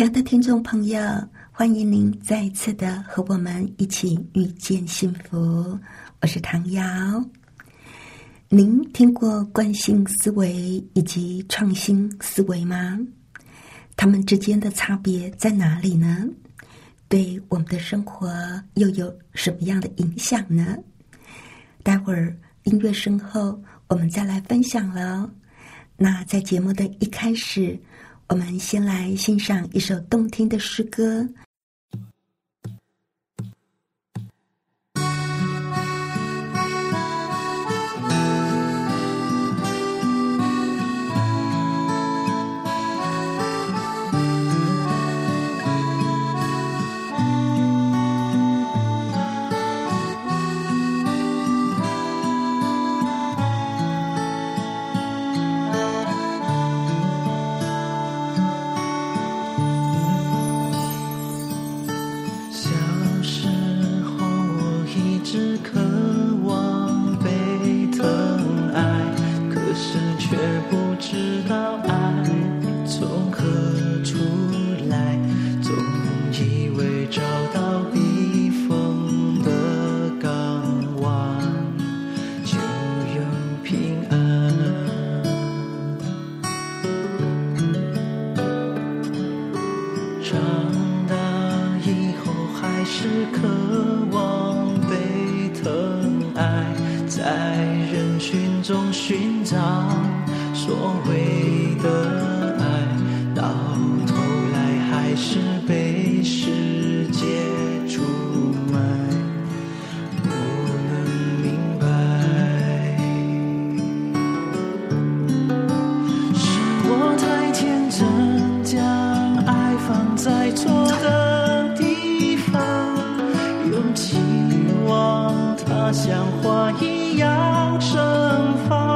亲爱的听众朋友，欢迎您再一次的和我们一起遇见幸福。我是唐瑶。您听过惯性思维以及创新思维吗？它们之间的差别在哪里呢？对我们的生活又有什么样的影响呢？待会儿音乐声后，我们再来分享喽。那在节目的一开始。我们先来欣赏一首动听的诗歌。像花一样盛放。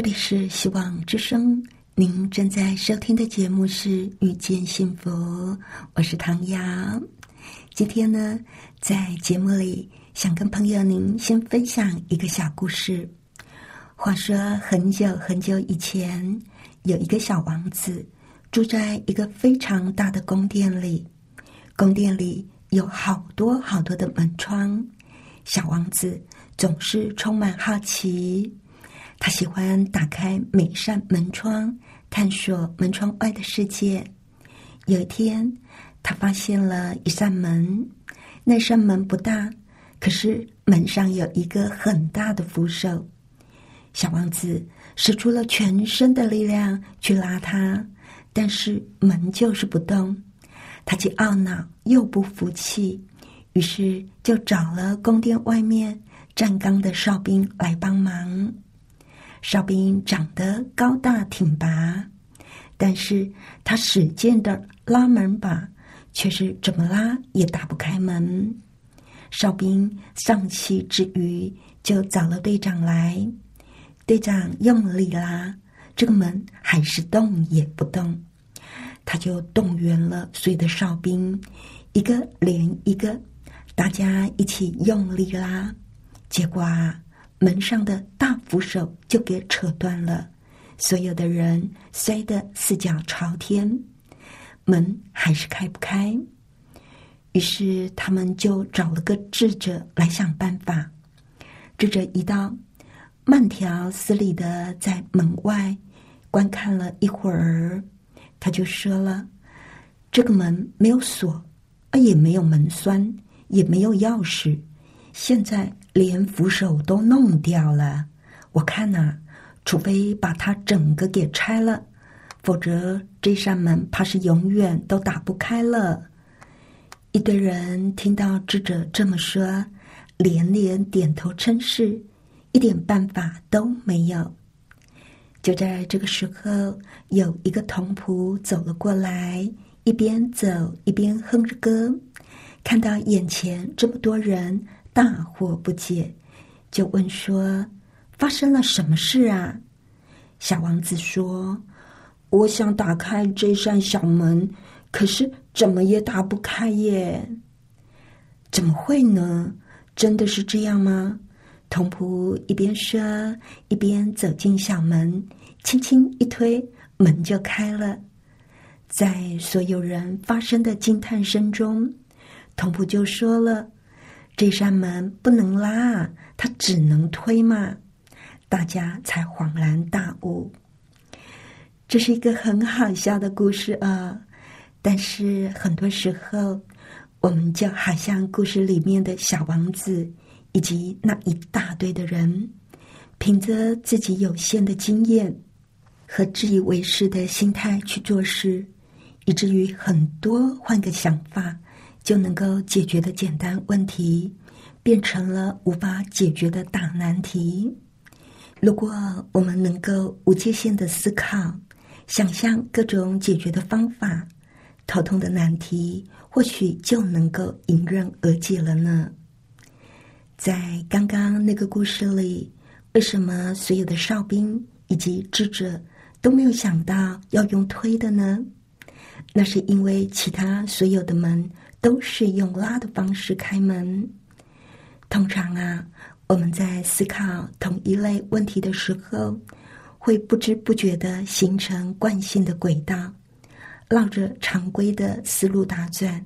这里是希望之声，您正在收听的节目是《遇见幸福》，我是唐瑶。今天呢，在节目里想跟朋友您先分享一个小故事。话说很久很久以前，有一个小王子住在一个非常大的宫殿里，宫殿里有好多好多的门窗，小王子总是充满好奇。他喜欢打开每扇门窗，探索门窗外的世界。有一天，他发现了一扇门，那扇门不大，可是门上有一个很大的扶手。小王子使出了全身的力量去拉它，但是门就是不动。他既懊恼又不服气，于是就找了宫殿外面站岗的哨兵来帮忙。哨兵长得高大挺拔，但是他使劲的拉门把，却是怎么拉也打不开门。哨兵丧气之余，就找了队长来。队长用力拉，这个门还是动也不动。他就动员了所有的哨兵，一个连一个，大家一起用力拉，结果啊。门上的大扶手就给扯断了，所有的人摔得四脚朝天，门还是开不开。于是他们就找了个智者来想办法。智者一到，慢条斯理的在门外观看了一会儿，他就说了：“这个门没有锁，啊，也没有门栓，也没有钥匙。现在。”连扶手都弄掉了，我看呐，除非把它整个给拆了，否则这扇门怕是永远都打不开了。一堆人听到智者这么说，连连点头称是，一点办法都没有。就在这个时候，有一个童仆走了过来，一边走一边哼着歌，看到眼前这么多人。大惑不解，就问说：“发生了什么事啊？”小王子说：“我想打开这扇小门，可是怎么也打不开耶。”“怎么会呢？真的是这样吗？”童仆一边说，一边走进小门，轻轻一推，门就开了。在所有人发生的惊叹声中，童仆就说了。这扇门不能拉，它只能推嘛。大家才恍然大悟，这是一个很好笑的故事啊。但是很多时候，我们就好像故事里面的小王子，以及那一大堆的人，凭着自己有限的经验和自以为是的心态去做事，以至于很多换个想法。就能够解决的简单问题，变成了无法解决的大难题。如果我们能够无界限的思考，想象各种解决的方法，头痛的难题或许就能够迎刃而解了呢。在刚刚那个故事里，为什么所有的哨兵以及智者都没有想到要用推的呢？那是因为其他所有的门。都是用拉的方式开门。通常啊，我们在思考同一类问题的时候，会不知不觉的形成惯性的轨道，绕着常规的思路打转。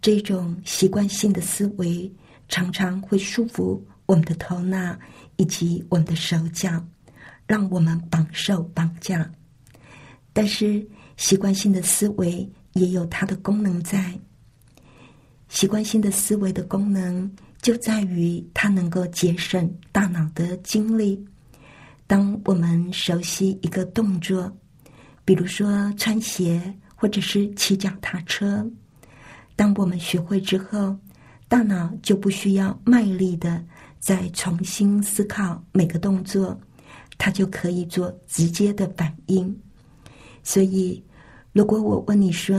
这种习惯性的思维常常会束缚我们的头脑以及我们的手脚，让我们绑手绑脚。但是，习惯性的思维也有它的功能在。习惯性的思维的功能就在于它能够节省大脑的精力。当我们熟悉一个动作，比如说穿鞋或者是骑脚踏车，当我们学会之后，大脑就不需要卖力的再重新思考每个动作，它就可以做直接的反应。所以，如果我问你说，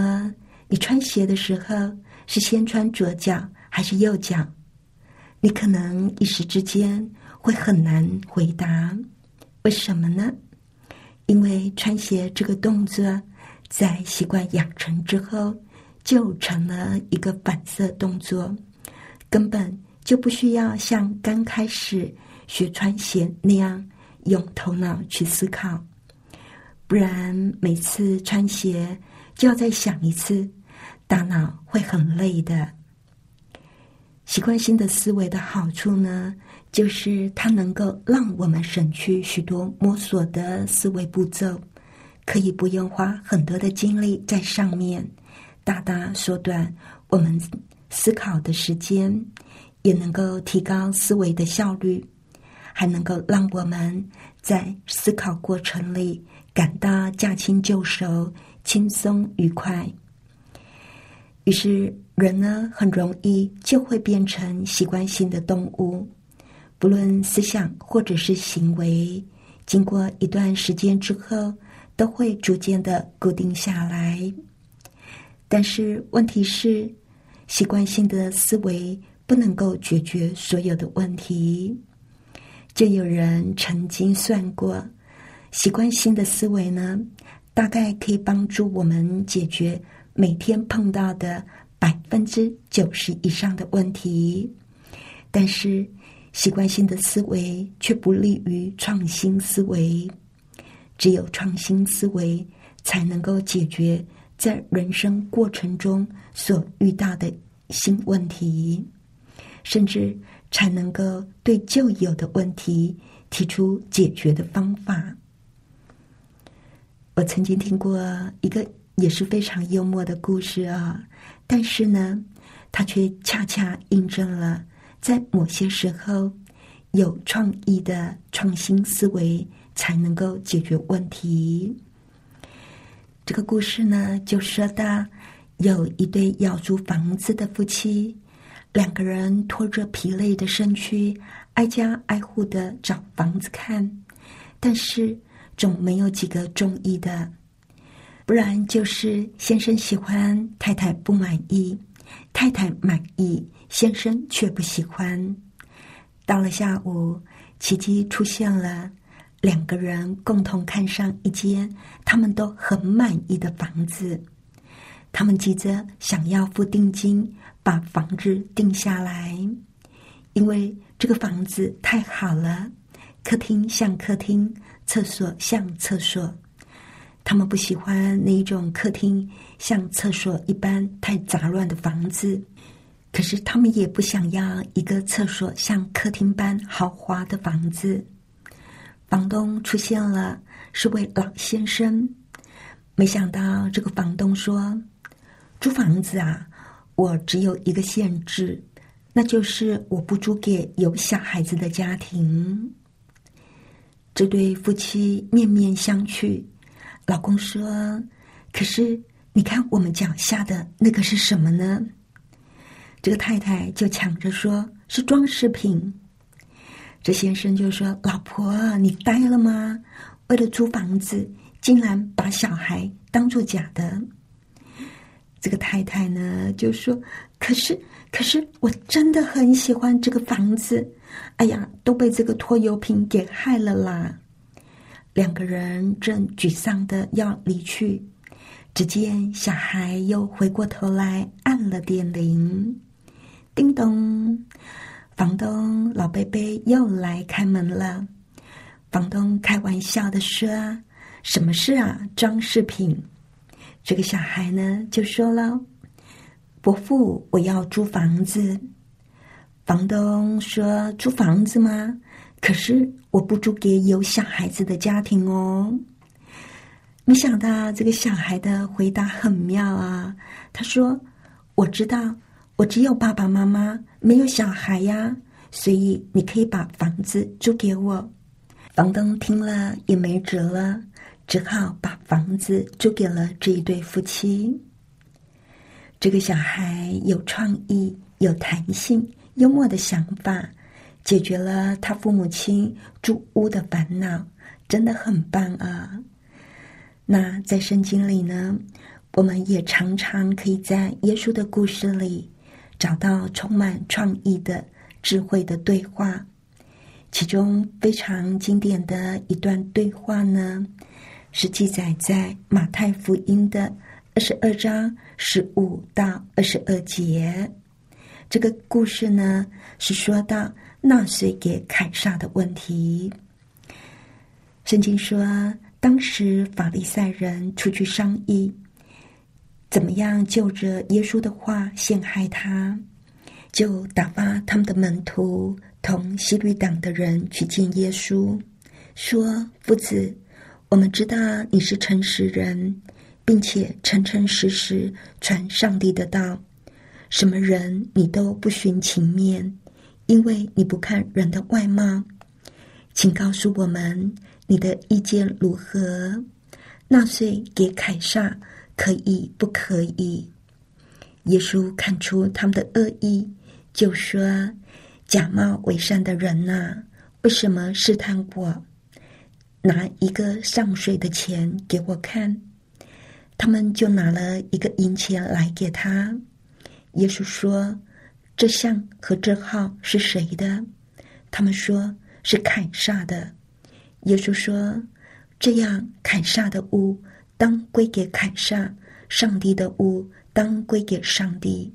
你穿鞋的时候，是先穿左脚还是右脚？你可能一时之间会很难回答。为什么呢？因为穿鞋这个动作在习惯养成之后，就成了一个反射动作，根本就不需要像刚开始学穿鞋那样用头脑去思考。不然每次穿鞋就要再想一次。大脑会很累的。习惯性的思维的好处呢，就是它能够让我们省去许多摸索的思维步骤，可以不用花很多的精力在上面，大大缩短我们思考的时间，也能够提高思维的效率，还能够让我们在思考过程里感到驾轻就熟、轻松愉快。于是，人呢很容易就会变成习惯性的动物，不论思想或者是行为，经过一段时间之后，都会逐渐的固定下来。但是问题是，习惯性的思维不能够解决所有的问题。就有人曾经算过，习惯性的思维呢，大概可以帮助我们解决。每天碰到的百分之九十以上的问题，但是习惯性的思维却不利于创新思维。只有创新思维才能够解决在人生过程中所遇到的新问题，甚至才能够对旧有的问题提出解决的方法。我曾经听过一个。也是非常幽默的故事啊，但是呢，它却恰恰印证了，在某些时候，有创意的创新思维才能够解决问题。这个故事呢，就说到有一对要租房子的夫妻，两个人拖着疲累的身躯，挨家挨户的找房子看，但是总没有几个中意的。不然就是先生喜欢，太太不满意；太太满意，先生却不喜欢。到了下午，奇迹出现了，两个人共同看上一间他们都很满意的房子。他们急着想要付定金，把房子定下来，因为这个房子太好了，客厅像客厅，厕所像厕所。他们不喜欢那一种客厅像厕所一般太杂乱的房子，可是他们也不想要一个厕所像客厅般豪华的房子。房东出现了，是位老先生。没想到这个房东说：“租房子啊，我只有一个限制，那就是我不租给有小孩子的家庭。”这对夫妻面面相觑。老公说：“可是你看我们脚下的那个是什么呢？”这个太太就抢着说：“是装饰品。”这先生就说：“老婆，你呆了吗？为了租房子，竟然把小孩当做假的。”这个太太呢就说：“可是，可是我真的很喜欢这个房子。哎呀，都被这个拖油瓶给害了啦！”两个人正沮丧的要离去，只见小孩又回过头来按了电铃，叮咚，房东老贝贝又来开门了。房东开玩笑的说：“什么事啊？装饰品。”这个小孩呢就说了：“伯父，我要租房子。”房东说：“租房子吗？可是我不租给有小孩子的家庭哦。”没想到这个小孩的回答很妙啊！他说：“我知道，我只有爸爸妈妈，没有小孩呀，所以你可以把房子租给我。”房东听了也没辙了，只好把房子租给了这一对夫妻。这个小孩有创意、有弹性、幽默的想法，解决了他父母亲住屋的烦恼，真的很棒啊！那在圣经里呢，我们也常常可以在耶稣的故事里找到充满创意的智慧的对话。其中非常经典的一段对话呢，是记载在马太福音的二十二章十五到二十二节。这个故事呢，是说到纳税给凯撒的问题。圣经说，当时法利赛人出去商议，怎么样就着耶稣的话陷害他，就打发他们的门徒。同西律党的人去见耶稣，说：“夫子，我们知道你是诚实人，并且诚诚实实传上帝的道。什么人你都不寻情面，因为你不看人的外貌。请告诉我们你的意见如何？纳税给凯撒可以不可以？”耶稣看出他们的恶意，就说。假冒伪善的人呐，为什么试探我？拿一个上税的钱给我看，他们就拿了一个银钱来给他。耶稣说：“这像和这号是谁的？”他们说是凯撒的。耶稣说：“这样，凯撒的屋当归给凯撒，上帝的屋当归给上帝。”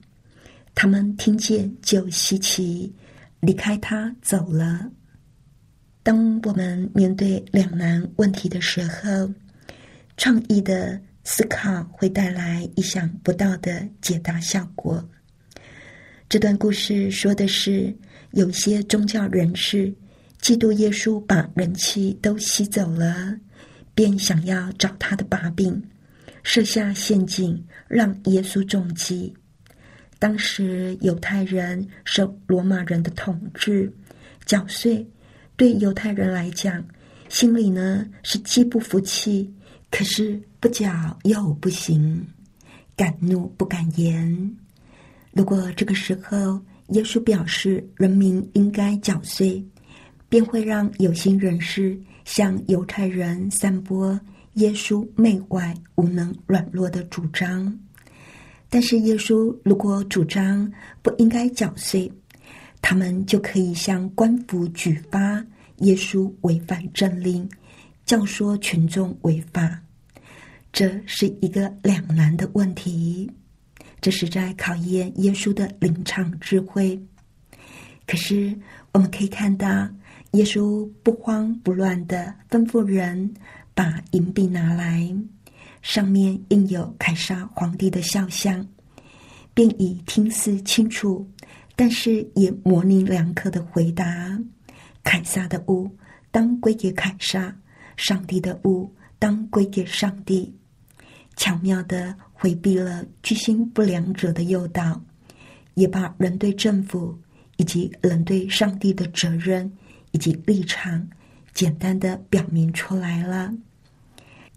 他们听见就稀奇。离开他走了。当我们面对两难问题的时候，创意的思考会带来意想不到的解答效果。这段故事说的是，有些宗教人士嫉妒耶稣把人气都吸走了，便想要找他的把柄，设下陷阱，让耶稣中计。当时犹太人受罗马人的统治，缴税对犹太人来讲，心里呢是既不服气，可是不缴又不行，敢怒不敢言。如果这个时候耶稣表示人民应该缴税，便会让有心人士向犹太人散播耶稣媚外、无能、软弱的主张。但是耶稣如果主张不应该缴税，他们就可以向官府举发耶稣违反政令，教唆群众违法。这是一个两难的问题，这是在考验耶稣的临场智慧。可是我们可以看到，耶稣不慌不乱的吩咐人把银币拿来。上面印有凯撒皇帝的肖像，并以听似清楚，但是也模棱两可的回答：“凯撒的物当归给凯撒，上帝的物当归给上帝。”巧妙的回避了居心不良者的诱导，也把人对政府以及人对上帝的责任以及立场，简单的表明出来了。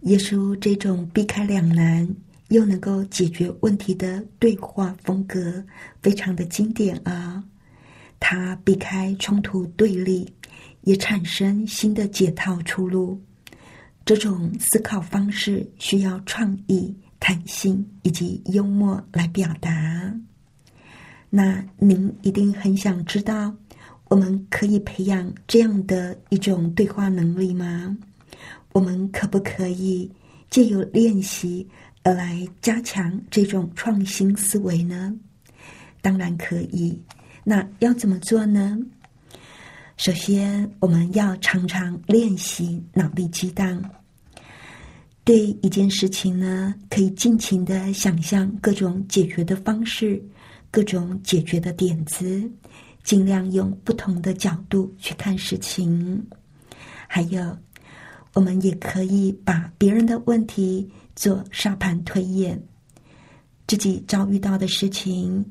耶稣这种避开两难又能够解决问题的对话风格，非常的经典啊！他避开冲突对立，也产生新的解套出路。这种思考方式需要创意、弹性以及幽默来表达。那您一定很想知道，我们可以培养这样的一种对话能力吗？我们可不可以借由练习而来加强这种创新思维呢？当然可以。那要怎么做呢？首先，我们要常常练习脑力激荡。对一件事情呢，可以尽情的想象各种解决的方式，各种解决的点子，尽量用不同的角度去看事情。还有，我们也可以把别人的问题做沙盘推演，自己遭遇到的事情，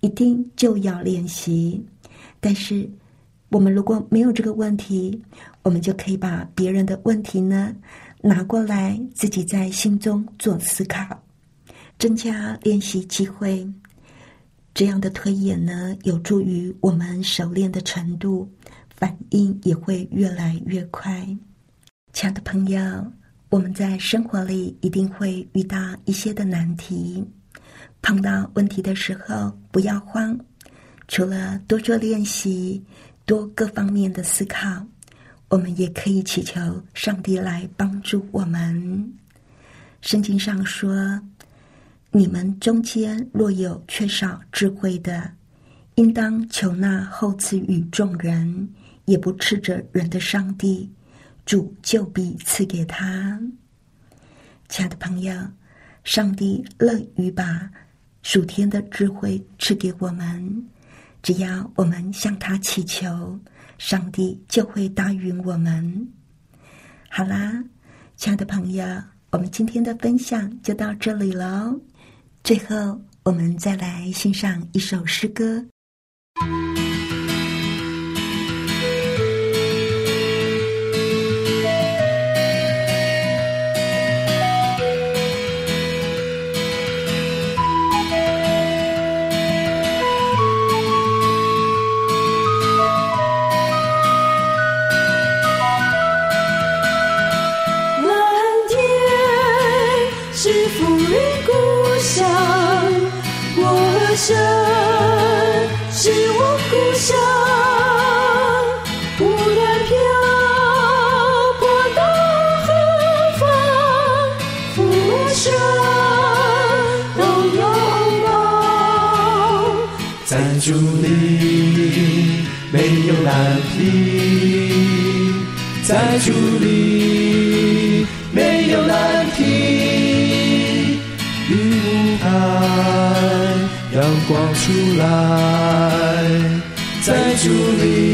一定就要练习。但是，我们如果没有这个问题，我们就可以把别人的问题呢。拿过来，自己在心中做思考，增加练习机会。这样的推演呢，有助于我们熟练的程度，反应也会越来越快。亲爱的朋友，我们在生活里一定会遇到一些的难题，碰到问题的时候不要慌，除了多做练习，多各方面的思考。我们也可以祈求上帝来帮助我们。圣经上说：“你们中间若有缺少智慧的，应当求那厚赐与众人，也不斥着人的上帝，主就必赐给他。”亲爱的朋友，上帝乐于把属天的智慧赐给我们，只要我们向他祈求。上帝就会答应我们。好啦，亲爱的朋友，我们今天的分享就到这里喽。最后，我们再来欣赏一首诗歌。在主